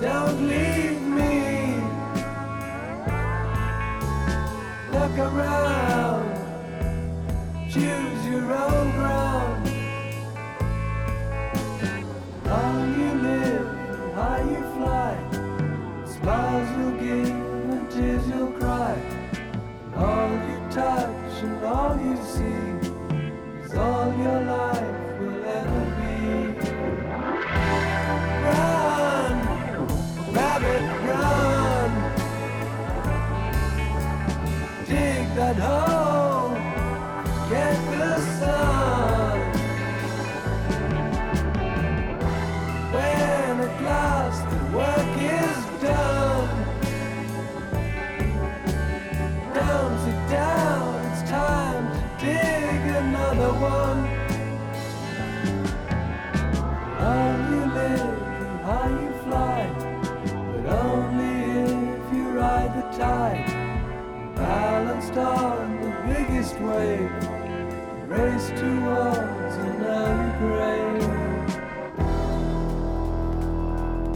Don't leave me. Look around. Choose your own ground. How you live, how you fly. Smiles you'll give and tears you'll cry. All you touch and all you see is all your life. The one. How you live and how you fly, but only if you ride the tide. Balanced on the biggest wave, race towards another grave.